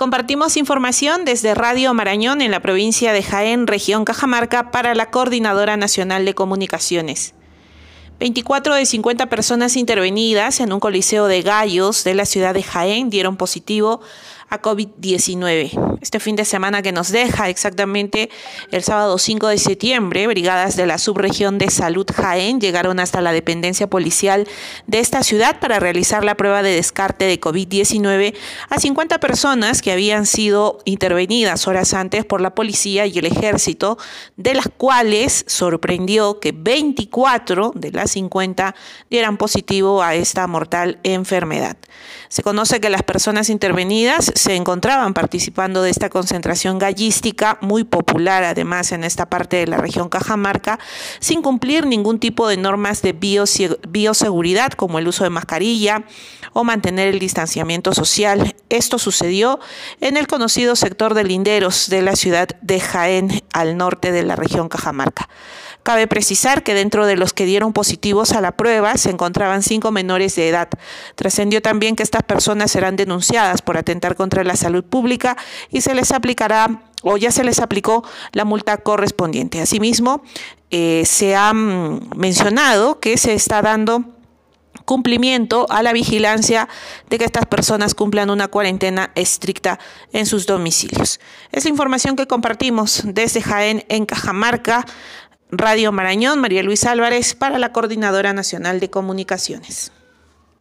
Compartimos información desde Radio Marañón en la provincia de Jaén, región Cajamarca, para la Coordinadora Nacional de Comunicaciones. 24 de 50 personas intervenidas en un coliseo de gallos de la ciudad de Jaén dieron positivo a COVID-19. Este fin de semana que nos deja exactamente el sábado 5 de septiembre, brigadas de la subregión de salud Jaén llegaron hasta la dependencia policial de esta ciudad para realizar la prueba de descarte de COVID-19 a 50 personas que habían sido intervenidas horas antes por la policía y el ejército, de las cuales sorprendió que 24 de las 50 dieran positivo a esta mortal enfermedad. Se conoce que las personas intervenidas se encontraban participando de esta concentración gallística, muy popular además en esta parte de la región Cajamarca, sin cumplir ningún tipo de normas de bioseguridad como el uso de mascarilla o mantener el distanciamiento social. Esto sucedió en el conocido sector de Linderos de la ciudad de Jaén, al norte de la región Cajamarca. Cabe precisar que dentro de los que dieron positivos a la prueba se encontraban cinco menores de edad. Trascendió también que estas personas serán denunciadas por atentar contra la salud pública y se les aplicará o ya se les aplicó la multa correspondiente. Asimismo, eh, se ha mm, mencionado que se está dando cumplimiento a la vigilancia de que estas personas cumplan una cuarentena estricta en sus domicilios. Es información que compartimos desde Jaén en Cajamarca. Radio Marañón, María Luisa Álvarez, para la Coordinadora Nacional de Comunicaciones.